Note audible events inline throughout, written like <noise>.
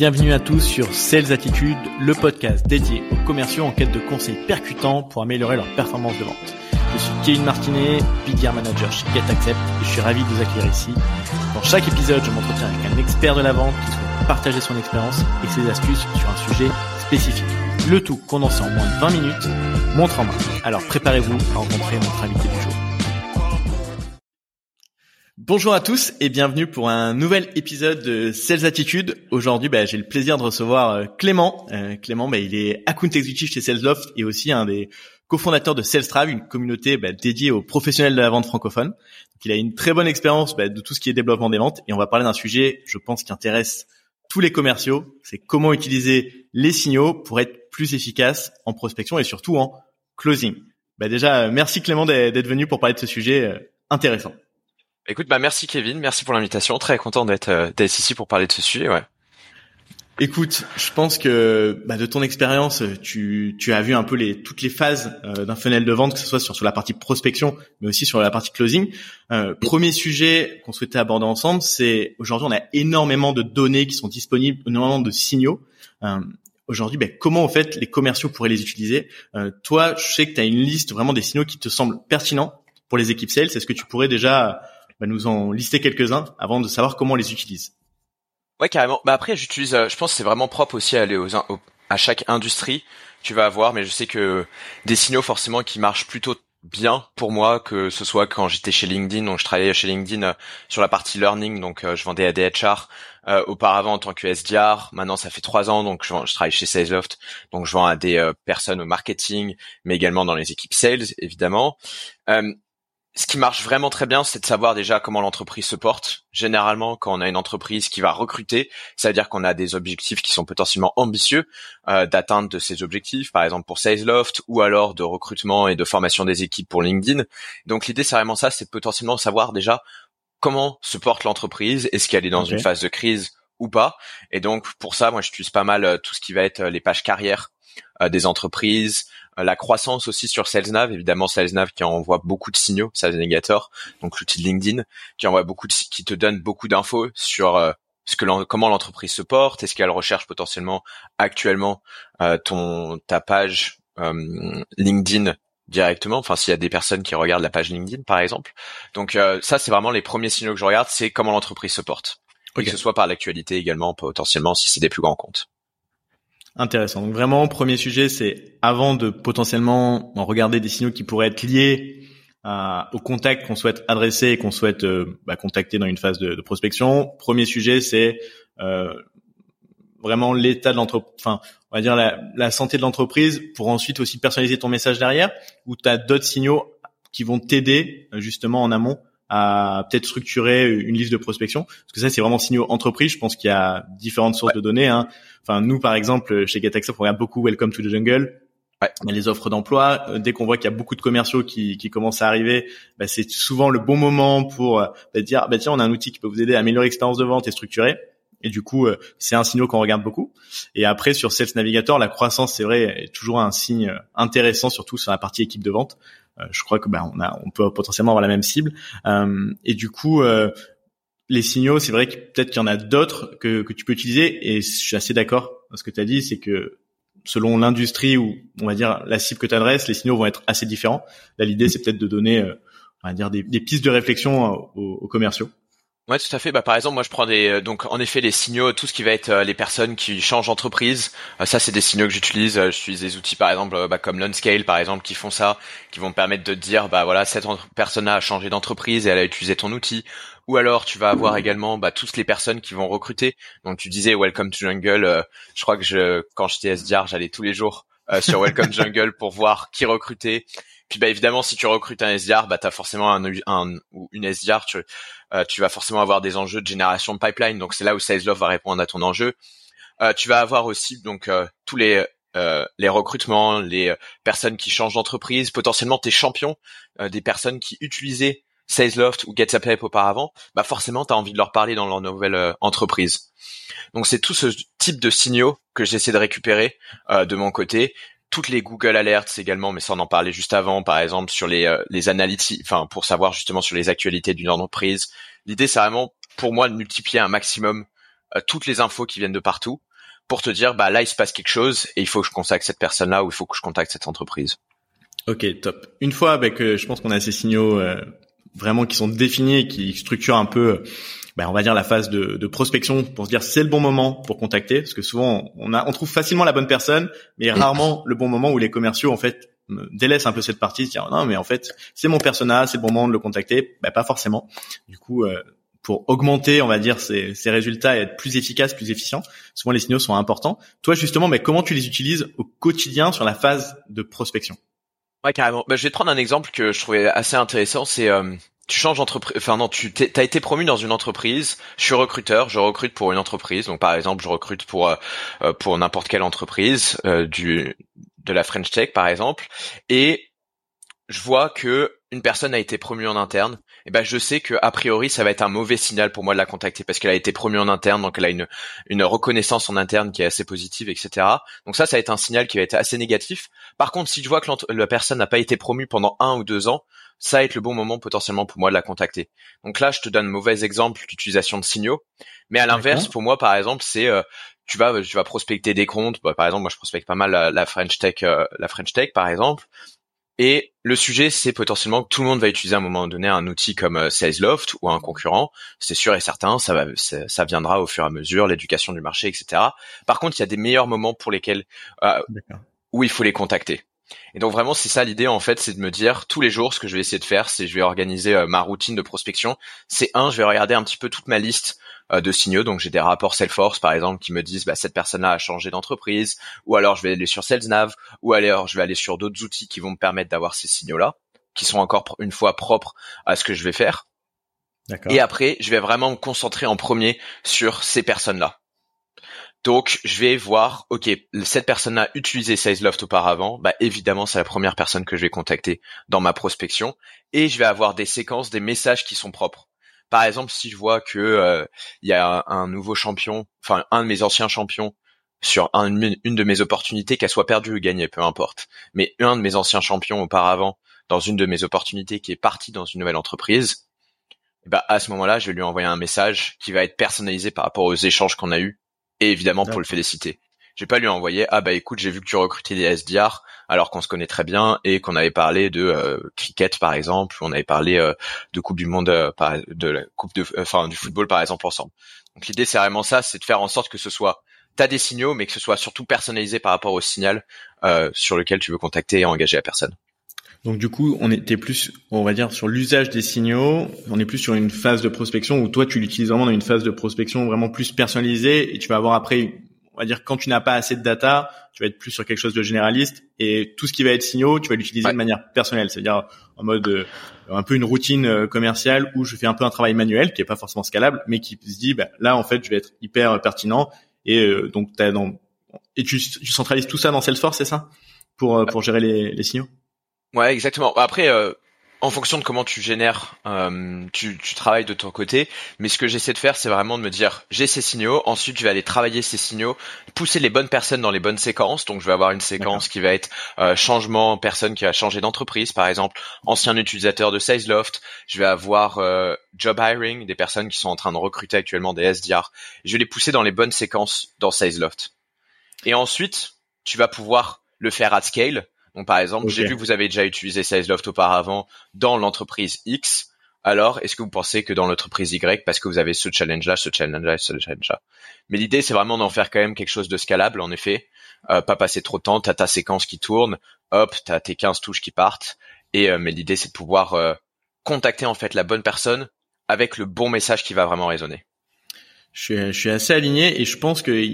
Bienvenue à tous sur Sales Attitude, le podcast dédié aux commerciaux en quête de conseils percutants pour améliorer leur performance de vente. Je suis Kevin Martinet, BDR Manager chez GetAccept et je suis ravi de vous accueillir ici. Dans chaque épisode, je m'entretiens avec un expert de la vente qui souhaite partager son expérience et ses astuces sur un sujet spécifique. Le tout condensé en moins de 20 minutes, montre en main. Alors préparez-vous à rencontrer notre invité du jour. Bonjour à tous et bienvenue pour un nouvel épisode de Sales Attitude. Aujourd'hui, bah, j'ai le plaisir de recevoir euh, Clément. Euh, Clément, bah, il est account executive chez SalesLoft et aussi un des cofondateurs de SalesTrive, une communauté bah, dédiée aux professionnels de la vente francophone. Donc, il a une très bonne expérience bah, de tout ce qui est développement des ventes et on va parler d'un sujet, je pense, qui intéresse tous les commerciaux. C'est comment utiliser les signaux pour être plus efficace en prospection et surtout en closing. Bah, déjà, merci Clément d'être venu pour parler de ce sujet euh, intéressant. Écoute, bah merci Kevin, merci pour l'invitation. Très content d'être euh, d'être ici pour parler de ce sujet. Ouais. Écoute, je pense que bah, de ton expérience, tu, tu as vu un peu les toutes les phases euh, d'un funnel de vente, que ce soit sur, sur la partie prospection, mais aussi sur la partie closing. Euh, premier sujet qu'on souhaitait aborder ensemble, c'est aujourd'hui on a énormément de données qui sont disponibles, énormément de signaux. Euh, aujourd'hui, bah, comment en fait les commerciaux pourraient les utiliser? Euh, Toi, je sais que tu as une liste vraiment des signaux qui te semblent pertinents pour les équipes sales. Est-ce que tu pourrais déjà bah, nous en lister quelques-uns avant de savoir comment on les utilise. Ouais, carrément. Bah après, j'utilise. Euh, je pense que c'est vraiment propre aussi à aller aux, à chaque industrie. Tu vas avoir, mais je sais que des signaux forcément qui marchent plutôt bien pour moi, que ce soit quand j'étais chez LinkedIn, donc je travaillais chez LinkedIn euh, sur la partie learning, donc euh, je vendais à des HR. auparavant en tant que SDR, maintenant ça fait trois ans, donc je, je, travaille chez SalesLoft, donc je vends à des personnes au marketing, mais également dans les équipes sales, évidemment ce qui marche vraiment très bien, c'est de savoir déjà comment l'entreprise se porte. Généralement, quand on a une entreprise qui va recruter, ça veut dire qu'on a des objectifs qui sont potentiellement ambitieux euh, d'atteindre de ces objectifs, par exemple pour SalesLoft, ou alors de recrutement et de formation des équipes pour LinkedIn. Donc l'idée, c'est vraiment ça, c'est potentiellement savoir déjà comment se porte l'entreprise, est-ce qu'elle est dans une phase de crise ou pas. Et donc pour ça, moi, j'utilise pas mal euh, tout ce qui va être euh, les pages carrières des entreprises, euh, la croissance aussi sur SalesNav, évidemment SalesNav qui envoie beaucoup de signaux, Sales Navigator, donc l'outil de LinkedIn, qui envoie beaucoup de, qui te donne beaucoup d'infos sur euh, ce que comment l'entreprise se porte, est-ce qu'elle recherche potentiellement actuellement euh, ton ta page LinkedIn directement, enfin s'il y a des personnes qui regardent la page LinkedIn par exemple. Donc ça c'est vraiment les premiers signaux que je regarde, c'est comment l'entreprise se porte. Que ce soit par l'actualité également potentiellement si c'est des plus grands comptes. Intéressant. Donc vraiment, premier sujet, c'est avant de potentiellement regarder des signaux qui pourraient être liés au contact qu'on souhaite adresser et qu'on souhaite euh, bah, contacter dans une phase de, prospection. Premier sujet, c'est euh, vraiment l'état de l'entreprise, on va dire la, la santé de l'entreprise pour ensuite aussi personnaliser ton message derrière ou tu as d'autres signaux qui vont t'aider justement en amont à peut-être structurer une liste de prospection Parce que ça, c'est vraiment signaux entreprise. Je pense qu'il y a différentes sources de données. Hein. Enfin, nous, par exemple, chez GetAccess, on regarde beaucoup Welcome to the Jungle. Ouais. Il y a les offres d'emploi. Euh, dès qu'on voit qu'il y a beaucoup de commerciaux qui, qui commencent à arriver, bah, c'est souvent le bon moment pour euh, bah, dire bah, tiens, on a un outil qui peut vous aider à améliorer l'expérience de vente et structurer. Et du coup, euh, c'est un signal qu'on regarde beaucoup. Et après, sur Sales Navigator, la croissance, c'est vrai, est toujours un signe intéressant, surtout sur la partie équipe de vente. Euh, je crois que ben on a on peut potentiellement avoir la même cible euh, et du coup euh, les signaux, c'est vrai que peut-être qu'il y en a d'autres que, que tu peux utiliser et je suis assez d'accord ce que tu dit, c'est que selon l'industrie ou on va dire la cible que tu adresses, les signaux vont être assez différents. Là, l'idée, c'est peut-être de donner, on va dire, des, pistes de réflexion aux commerciaux. Ouais, tout à fait. Bah, par exemple, moi, je prends des, euh, donc, en effet, les signaux, tout ce qui va être euh, les personnes qui changent d'entreprise. Euh, ça, c'est des signaux que j'utilise. j'utilise des outils, par exemple, bah, comme Lunscale, par exemple, qui font ça, qui vont permettre de dire, bah, voilà, cette personne a changé d'entreprise et elle a utilisé ton outil. Ou alors, tu vas avoir également, bah, toutes les personnes qui vont recruter. Donc, tu disais Welcome to Jungle. je crois que je, quand j'étais SDR, j'allais tous les jours sur Welcome Jungle pour voir qui recruter. Puis bah évidemment, si tu recrutes un SDR, bah t'as forcément un, un, une SDR, tu, euh, tu vas forcément avoir des enjeux de génération de pipeline. Donc c'est là où SalesLoft va répondre à ton enjeu. Euh, tu vas avoir aussi donc euh, tous les les recrutements, les personnes qui changent d'entreprise, potentiellement tes champions, des personnes qui utilisaient SalesLoft ou GetSupply auparavant, bah forcément tu as envie de leur parler dans leur nouvelle entreprise. Donc c'est tout ce type de signaux que j'essaie de récupérer de mon côté toutes les Google Alerts également, mais ça on en parlait juste avant, par exemple sur les euh, les analytics, enfin pour savoir justement sur les actualités d'une entreprise. L'idée c'est vraiment pour moi de multiplier un maximum euh, toutes les infos qui viennent de partout. pour te dire bah là il se passe quelque chose et il faut que je contacte cette personne là ou il faut que je contacte cette entreprise. Ok, top. Une fois avec, euh, je pense qu'on a ces signaux euh, vraiment qui sont définis et qui structurent un peu, ben, on va dire la phase de, de prospection pour se dire c'est le bon moment pour contacter, parce que souvent on a, on trouve facilement la bonne personne, mais rarement le bon moment où les commerciaux en fait délaissent un peu cette partie, se dire non mais en fait c'est mon persona, c'est le bon moment de le contacter, ben, pas forcément. Du coup, euh, pour augmenter, on va dire, ces, ces, résultats et être plus efficace, plus efficient, souvent les signaux sont importants. Toi justement, mais comment tu les utilises au quotidien sur la phase de prospection? Ouais, carrément. Bah, je vais te prendre un exemple que je trouvais assez intéressant. C'est euh, tu changes d'entreprise. Enfin non, tu as été promu dans une entreprise. Je suis recruteur. Je recrute pour une entreprise. Donc par exemple, je recrute pour euh, euh, pour n'importe quelle entreprise du de la French Tech par exemple. Et je vois que une personne a été promue en interne eh ben je sais que a priori ça va être un mauvais signal pour moi de la contacter parce qu'elle a été promue en interne, donc elle a une une reconnaissance en interne qui est assez positive, etc. Donc ça, ça va être un signal qui va être assez négatif. Par contre, si je vois que la personne n'a pas été promue pendant un ou deux ans, ça va être le bon moment potentiellement pour moi de la contacter. Donc là, je te donne un mauvais exemple d'utilisation de signaux, mais à l'inverse, pour moi, par exemple, c'est euh, tu vas, tu vas prospecter des comptes. Bah, par exemple, moi, je prospecte pas mal la, French Tech, euh, la French Tech, par exemple. Et le sujet, c'est potentiellement que tout le monde va utiliser à un moment donné un outil comme euh, SalesLoft ou un concurrent. C'est sûr et certain, ça va, ça viendra au fur et à mesure, l'éducation du marché, etc. Par contre, il y a des meilleurs moments pour lesquels euh, où il faut les contacter. Et donc vraiment, c'est ça l'idée en fait, c'est de me dire tous les jours, ce que je vais essayer de faire, c'est je vais organiser euh, ma routine de prospection. C'est un, je vais regarder un petit peu toute ma liste de signaux. Donc j'ai des rapports Salesforce par exemple qui me disent bah, cette personne-là a changé d'entreprise, ou alors je vais aller sur SalesNav, ou alors je vais aller sur d'autres outils qui vont me permettre d'avoir ces signaux-là, qui sont encore une fois propres à ce que je vais faire. Et après, je vais vraiment me concentrer en premier sur ces personnes-là. Donc, je vais voir, ok, cette personne a utilisé SalesLoft auparavant, bah évidemment, c'est la première personne que je vais contacter dans ma prospection, et je vais avoir des séquences, des messages qui sont propres. Par exemple, si je vois que euh, il y a un, nouveau champion, enfin un de mes anciens champions sur une de mes opportunités, qu'elle soit perdue ou gagnée, peu importe. Mais un de mes anciens champions auparavant, dans une de mes opportunités, qui est parti dans une nouvelle entreprise, bah à ce moment-là, je vais lui envoyer un message qui va être personnalisé par rapport aux échanges qu'on a eus, et évidemment pour le féliciter. Je vais pas lui envoyer ah bah écoute j'ai vu que tu recrutais des SDR alors qu'on se connaît très bien et qu'on avait parlé de euh, cricket par exemple, on avait parlé euh, de Coupe du Monde, euh, de la Coupe de, enfin du football par exemple ensemble. Donc l'idée c'est vraiment ça, c'est de faire en sorte que ce soit t'as des signaux mais que ce soit surtout personnalisé par rapport au signal sur lequel tu veux contacter et engager la personne. Donc du coup, on était plus, on va dire, sur l'usage des signaux. On est plus sur une phase de prospection où toi, tu l'utilises vraiment dans une phase de prospection vraiment plus personnalisée et tu vas avoir après on va dire quand tu n'as pas assez de data, tu vas être plus sur quelque chose de généraliste et tout ce qui va être signaux, tu vas l'utiliser de manière personnelle, c'est-à-dire en mode euh, un peu une routine euh, commerciale où je fais un peu un travail manuel qui est pas forcément scalable, mais qui se dit bah, là en fait je vais être hyper pertinent et euh, donc as dans et tu, tu, centralises tout ça dans Salesforce, c'est ça? Pour pour gérer les, les signaux? Ouais, exactement. Après, en fonction de comment tu génères, euh, tu, tu, travailles de ton côté. Mais ce que j'essaie de faire, c'est vraiment de me dire, j'ai ces signaux. Ensuite, je vais aller travailler ces signaux, pousser les bonnes personnes dans les bonnes séquences. Donc, je vais avoir une séquence qui va être euh, changement, personne qui a changé d'entreprise, par exemple, ancien utilisateur de SalesLoft. Je vais avoir euh, job hiring, des personnes qui sont en train de recruter actuellement des SDR. Je vais les pousser dans les bonnes séquences dans SalesLoft. Et ensuite, tu vas pouvoir le faire at scale donc par exemple, j'ai vu que vous avez déjà utilisé SalesLoft auparavant dans l'entreprise X. Alors, est-ce que vous pensez que dans l'entreprise Y, parce que vous avez ce challenge-là, ce challenge-là, ce challenge-là? Mais l'idée, c'est vraiment d'en faire quand même quelque chose de scalable, en effet. Euh, pas passer trop de temps, t'as ta séquence qui tourne, hop, t'as tes 15 touches qui partent. Et euh, mais l'idée, c'est de pouvoir euh, contacter en fait la bonne personne avec le bon message qui va vraiment résonner je suis, je suis assez aligné et je pense que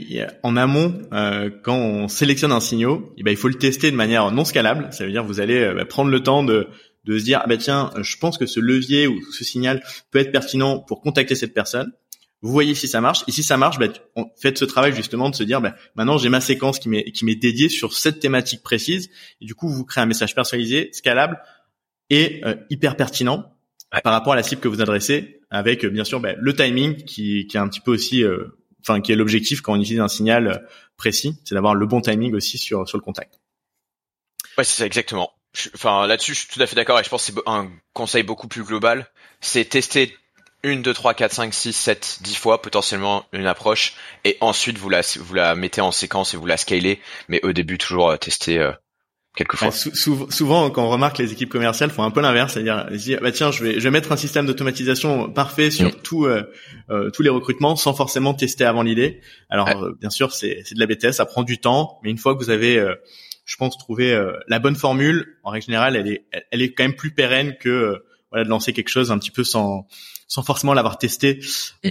en amont, euh, quand on sélectionne un signal, eh ben, il faut le tester de manière non scalable. Ça veut dire vous allez euh, bah, prendre le temps de, de se dire ah ben tiens, je pense que ce levier ou ce signal peut être pertinent pour contacter cette personne. Vous voyez si ça marche et si ça marche, bah, faites ce travail justement de se dire bah, maintenant j'ai ma séquence qui m'est qui m'est dédiée sur cette thématique précise et du coup vous créez un message personnalisé, scalable et euh, hyper pertinent par rapport à la cible que vous adressez, avec euh, bien sûr ben, le timing qui, qui est un petit peu aussi, euh, enfin qui est l'objectif quand on utilise un signal euh, précis, c'est d'avoir le bon timing aussi sur sur le contact. Ouais, c'est ça exactement. Enfin là-dessus, je suis tout à fait d'accord et je pense que c'est un conseil beaucoup plus global, c'est tester une, deux, trois, quatre, cinq, six, sept, dix fois potentiellement une approche et ensuite vous la vous la mettez en séquence et vous la scalez, mais au début toujours tester euh, quelquefois. souvent, quand on remarque les équipes commerciales font un peu l'inverse, c'est-à-dire dire bah tiens, je vais je vais mettre un système d'automatisation parfait sur mm. tout, euh, euh, tous les recrutements sans forcément tester avant l'idée. Alors euh, bien sûr, c'est c'est de la BTS, ça prend du temps, mais une fois que vous avez je pense trouvé la bonne formule, en règle générale, elle est elle est quand même plus pérenne que voilà de lancer quelque chose un petit peu sans sans forcément l'avoir testé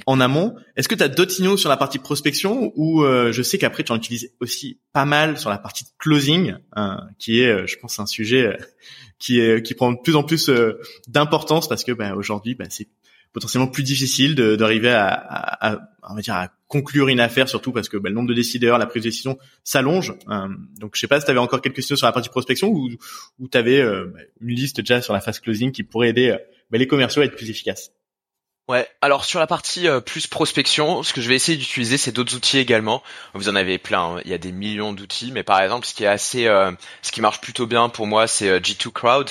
en amont. Est-ce que tu as d'autres signaux sur la partie prospection ou euh, je sais qu'après tu en utilises aussi pas mal sur la partie closing, hein, qui est, euh, je pense, un sujet euh, qui est qui prend de plus en plus d'importance parce que ben, aujourd'hui, ben, c'est potentiellement plus difficile d'arriver à, à, à, on va dire, à conclure une affaire, surtout parce que ben, le nombre de décideurs, la prise de décision s'allonge. donc, je sais pas si tu avais encore quelques questions sur la partie prospection ou, ou tu avais ben, une liste déjà sur la phase closing qui pourrait aider ben, les commerciaux à être plus efficaces. Ouais, alors sur la partie euh, plus prospection, ce que je vais essayer d'utiliser, c'est d'autres outils également. Vous en avez plein, hein. il y a des millions d'outils, mais par exemple, ce qui est assez, euh, ce qui marche plutôt bien pour moi, c'est euh, G2 Crowd.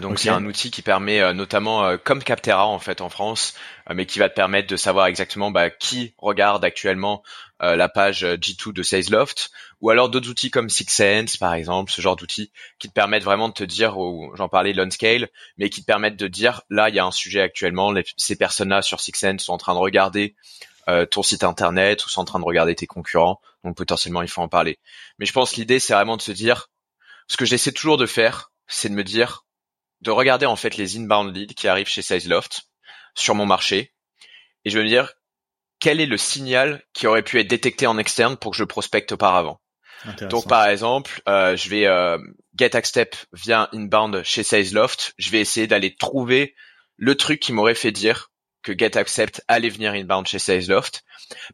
donc c'est un outil qui permet notamment, comme Captera en fait en France, mais qui va te permettre de savoir exactement bah, qui regarde actuellement euh, la page euh, G2 de SalesLoft, ou alors d'autres outils comme Sixsense par exemple, ce genre d'outils qui te permettent vraiment de te dire, j'en parlais scale, mais qui te permettent de dire là il y a un sujet actuellement, ces personnes-là sur Sixsense sont en train de regarder euh, ton site internet ou sont en train de regarder tes concurrents, donc potentiellement il faut en parler. Mais je pense l'idée c'est vraiment de se dire, ce que j'essaie toujours de faire, c'est de me dire, de regarder en fait les inbound leads qui arrivent chez SalesLoft sur mon marché, et je vais me dire quel est le signal qui aurait pu être détecté en externe pour que je prospecte auparavant? Donc par exemple, euh, je vais euh, get accept via inbound chez SalesLoft, je vais essayer d'aller trouver le truc qui m'aurait fait dire que get accept allait venir inbound chez SalesLoft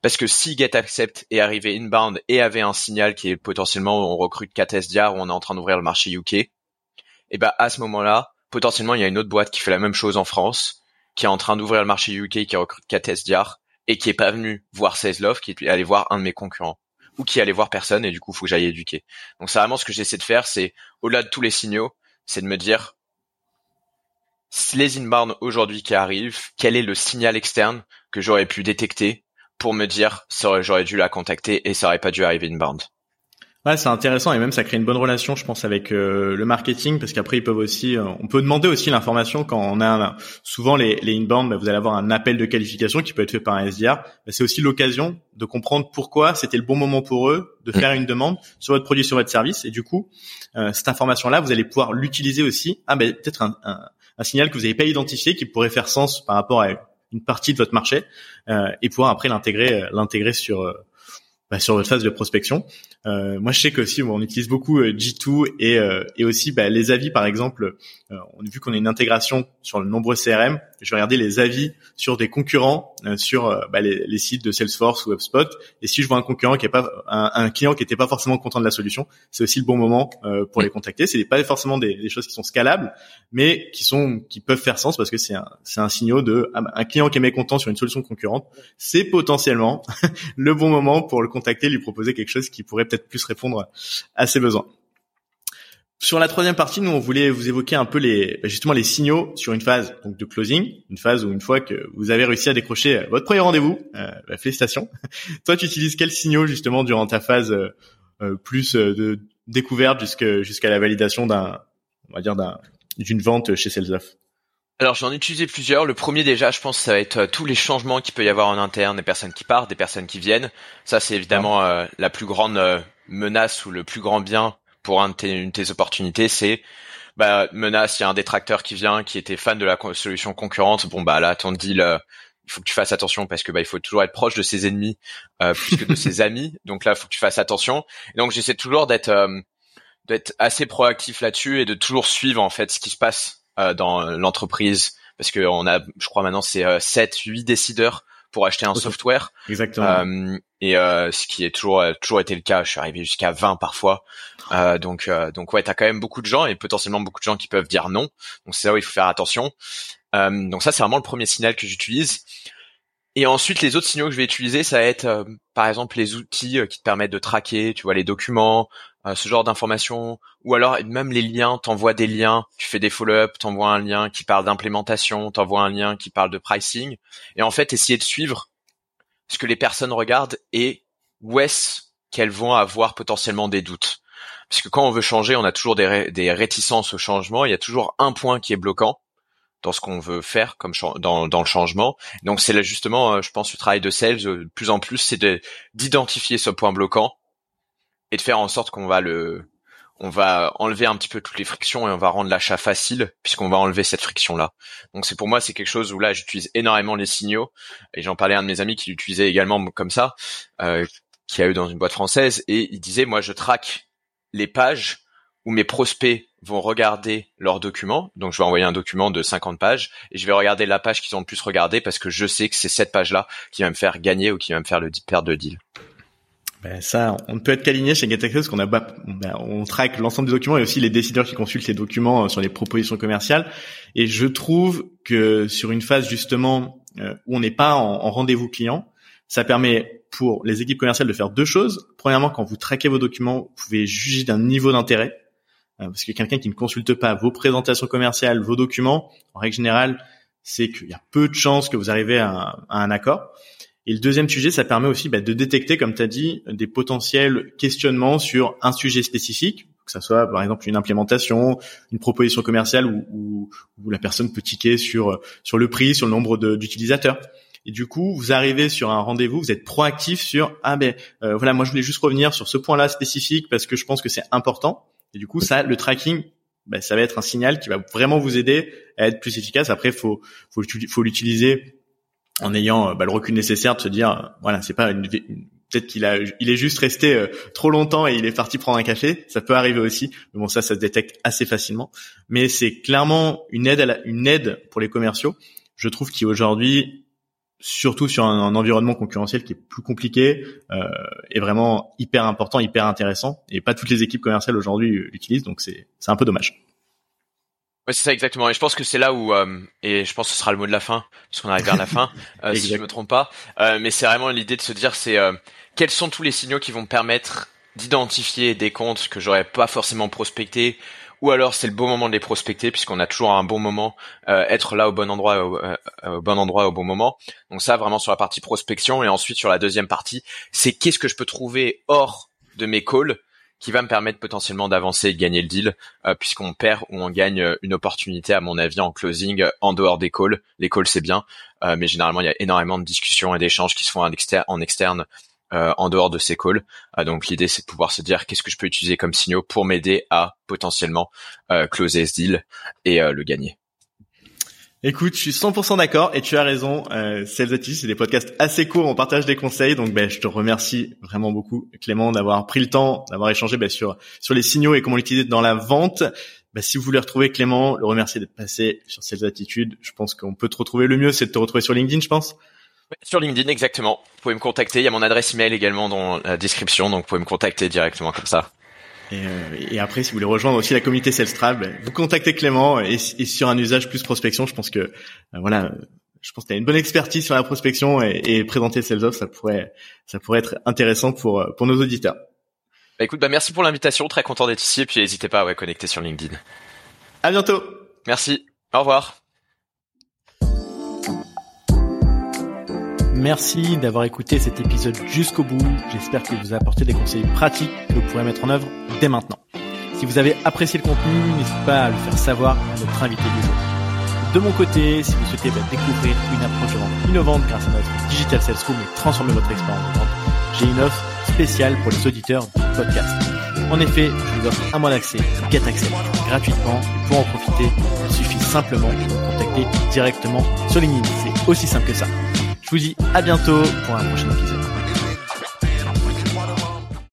parce que si get accept est arrivé inbound et avait un signal qui est potentiellement on recrute 4 SDR ou on est en train d'ouvrir le marché UK, et eh ben à ce moment-là, potentiellement il y a une autre boîte qui fait la même chose en France qui est en train d'ouvrir le marché UK qui recrute 4 SDR et qui est pas venu voir Love, qui est allé voir un de mes concurrents ou qui allait voir personne et du coup faut que j'aille éduquer. Donc c'est vraiment ce que j'essaie de faire, c'est au-delà de tous les signaux, c'est de me dire les inbound aujourd'hui qui arrivent, quel est le signal externe que j'aurais pu détecter pour me dire j'aurais dû la contacter et ça aurait pas dû arriver inbound. Ouais, c'est intéressant et même ça crée une bonne relation, je pense, avec euh, le marketing parce qu'après ils peuvent aussi, euh, on peut demander aussi l'information quand on a souvent les, les inbound, bah, vous allez avoir un appel de qualification qui peut être fait par un SDR. Bah, c'est aussi l'occasion de comprendre pourquoi c'était le bon moment pour eux de faire une demande sur votre produit, sur votre service et du coup euh, cette information-là, vous allez pouvoir l'utiliser aussi. Ah ben peut-être un, un, un, signal que vous n'avez pas identifié qui pourrait faire sens par rapport à une partie de votre marché et pouvoir après l'intégrer, l'intégrer sur bah, sur votre phase de prospection. Euh, moi, je sais que aussi on utilise beaucoup euh, G2 et, euh, et aussi bah, les avis, par exemple. Euh, on a vu qu'on a une intégration sur de nombreux CRM. Je vais regarder les avis sur des concurrents euh, sur bah, les, les, sites de Salesforce ou HubSpot. Et si je vois un concurrent qui est pas un, un client qui n'était pas forcément content de la solution, c'est aussi le bon moment pour les contacter. C'est pas forcément des, des, choses qui sont scalables, mais qui sont qui peuvent faire sens parce que c'est un c'est un signal de ah, un client qui est mécontent sur une solution concurrente. C'est potentiellement <laughs> le bon moment pour le contacter, lui proposer quelque chose qui pourrait peut-être plus répondre à ses besoins. Sur la troisième partie, nous on voulait vous évoquer un peu les bah, justement les signaux sur une phase donc de closing, une phase où une fois que vous avez réussi à décrocher votre premier rendez-vous, euh, bah, félicitations. <laughs> Toi, tu utilises quels signaux justement durant ta phase euh, euh, plus de découverte jusqu'à jusqu'à la validation d'un on va dire d'un d'une vente chez SalesOff alors j'en ai utilisé plusieurs. Le premier déjà, je pense, ça va être euh, tous les changements qu'il peut y avoir en interne, des personnes qui partent, des personnes qui viennent. Ça, c'est évidemment euh, la plus grande euh, menace ou le plus grand bien pour un de tes, une de tes opportunités. C'est bah, menace, il y a un détracteur qui vient, qui était fan de la solution concurrente. Bon bah là, ton deal, il faut que tu fasses attention parce que bah il faut toujours être proche de ses ennemis plus que de <laughs> ses amis. Donc là, il faut que tu fasses attention. Et donc j'essaie toujours d'être d'être assez proactif là-dessus et de toujours suivre en fait ce qui se passe dans l'entreprise parce que on a, je crois maintenant c'est 7, euh, 8 décideurs pour acheter un software. Exactement. Euh, et ce qui est toujours toujours été le cas. Je suis arrivé jusqu'à 20 parfois. donc donc ouais, t'as quand même beaucoup de gens et potentiellement beaucoup de gens qui peuvent dire non. Donc c'est là où il faut faire attention. donc ça c'est vraiment le premier signal que j'utilise. Et ensuite, les autres signaux que je vais utiliser, ça va être, euh, par exemple, les outils qui te permettent de traquer, tu vois, les documents, ce genre d'informations, ou alors même les liens, t'envoies des liens, tu fais des follow-up, t'envoies un lien qui parle d'implémentation, t'envoies un lien qui parle de pricing, et en fait, essayer de suivre ce que les personnes regardent et où est-ce qu'elles vont avoir potentiellement des doutes. Parce que quand on veut changer, on a toujours des, des réticences au changement. Il y a toujours un point qui est bloquant dans ce qu'on veut faire comme dans, dans le changement. Donc c'est là justement, euh, je pense, le travail de sales euh, de plus en plus, c'est d'identifier ce point bloquant et de faire en sorte qu'on va le, on va enlever un petit peu toutes les frictions et on va rendre l'achat facile puisqu'on va enlever cette friction là. Donc c'est pour moi c'est quelque chose où là j'utilise énormément les signaux et j'en parlais à un de mes amis qui l'utilisait également comme ça, euh, qui a eu dans une boîte française et il disait moi je traque les pages où mes prospects vont regarder leurs documents. Donc je vais envoyer un document de 50 pages et je vais regarder la page qu'ils ont le plus regardé parce que je sais que c'est cette page-là qui va me faire gagner ou qui va me faire le perdre de deal. Ben ça, on ne peut être qu'aligné chez GetAccess qu'on a, ben, on traque l'ensemble des documents et aussi les décideurs qui consultent les documents euh, sur les propositions commerciales. Et je trouve que sur une phase justement euh, où on n'est pas en rendez-vous client, ça permet pour les équipes commerciales de faire deux choses. Premièrement, quand vous traquez vos documents, vous pouvez juger d'un niveau d'intérêt. Euh, parce que quelqu'un qui ne consulte pas vos présentations commerciales, vos documents, en règle générale, c'est qu'il y a peu de chances que vous arrivez à, un accord. Et le deuxième sujet, ça permet aussi bah, de détecter, comme tu as dit, des potentiels questionnements sur un sujet spécifique, que ça soit par exemple une implémentation, une proposition commerciale où, où la personne peut tiquer sur sur le prix, sur le nombre d'utilisateurs. Et du coup, vous arrivez sur un rendez-vous, vous êtes proactif sur ah ben euh, voilà, moi je voulais juste revenir sur ce point-là spécifique parce que je pense que c'est important. Et du coup, ça, le tracking, ben, ça va être un signal qui va vraiment vous aider à être plus efficace. Après, faut faut, faut l'utiliser en ayant bah, le recul nécessaire de se dire voilà, c'est pas une, peut-être qu'il a il est juste resté euh, trop longtemps et il est parti prendre un café. Ça peut arriver aussi. Mais bon ça ça se détecte assez facilement. Mais c'est clairement une aide à la, une aide pour les commerciaux. Je trouve qu'aujourd'hui surtout sur un, environnement concurrentiel qui est plus compliqué, euh, est vraiment hyper important, hyper intéressant. Et pas toutes les équipes commerciales aujourd'hui l'utilisent, donc c'est c'est un peu dommage. Ouais, c'est ça exactement. Et je pense que c'est là où, euh, et je pense que ce sera le mot de la fin, puisqu'on arrive vers la fin, <laughs> euh, si je me trompe pas. Euh, mais c'est vraiment l'idée de se dire, c'est quels sont tous les signaux qui vont me permettre d'identifier des comptes que j'aurais pas forcément prospectés ou alors c'est le bon moment de les prospecter puisqu'on a toujours un bon moment, euh, être là au bon endroit, au, euh, au, bon endroit au bon moment. Donc ça vraiment sur la partie prospection et ensuite sur la deuxième partie, c'est qu'est-ce que je peux trouver hors de mes calls qui va me permettre potentiellement d'avancer et de gagner le deal, euh, puisqu'on perd ou on gagne une opportunité, à mon avis, en closing en dehors des calls. Les calls, c'est bien, mais généralement, il y a énormément de discussions et d'échanges qui se font en externe euh, en dehors de ces calls. Euh, donc l'idée c'est de pouvoir se dire qu'est-ce que je peux utiliser comme signaux pour m'aider à potentiellement euh, closer ce deal et le gagner. Écoute, je suis 100% d'accord et tu as raison. Euh, Sales c'est des podcasts assez courts, on partage des conseils, donc ben, je te remercie vraiment beaucoup Clément d'avoir pris le temps, d'avoir échangé ben, sur sur les signaux et comment l'utiliser dans la vente. Ben, si vous voulez retrouver Clément, le remercier d'être passé sur Sales Attitude. Je pense qu'on peut te retrouver le mieux, c'est de te retrouver sur LinkedIn, je pense. Sur LinkedIn, exactement. Vous pouvez me contacter. Il y a mon adresse email également dans la description, donc vous pouvez me contacter directement comme ça. Et, euh, après, si vous voulez rejoindre aussi la communauté Salestra, vous contactez Clément et, sur un usage plus prospection, je pense que euh, voilà, je pense que tu as une bonne expertise sur la prospection et, et présenter Sales ça pourrait ça pourrait être intéressant pour pour nos auditeurs. Bah écoute, bah merci pour l'invitation, très content d'être ici et puis n'hésitez pas à ouais, connecter sur LinkedIn. À bientôt. Merci. Au revoir. Merci d'avoir écouté cet épisode jusqu'au bout. J'espère qu'il vous a apporté des conseils pratiques que vous pourrez mettre en œuvre dès maintenant. Si vous avez apprécié le contenu, n'hésitez pas à le faire savoir à notre invité du jour. De mon côté, si vous souhaitez bah, découvrir une approche de innovante grâce à notre Digital Sales Room et transformer votre expérience de vente, j'ai une offre spéciale pour les auditeurs du podcast. En effet, je vous offre un mois d'accès Get Access gratuitement pour en profiter, il suffit simplement de me contacter directement sur LinkedIn. C'est aussi simple que ça. Je vous dis à bientôt pour un prochain épisode.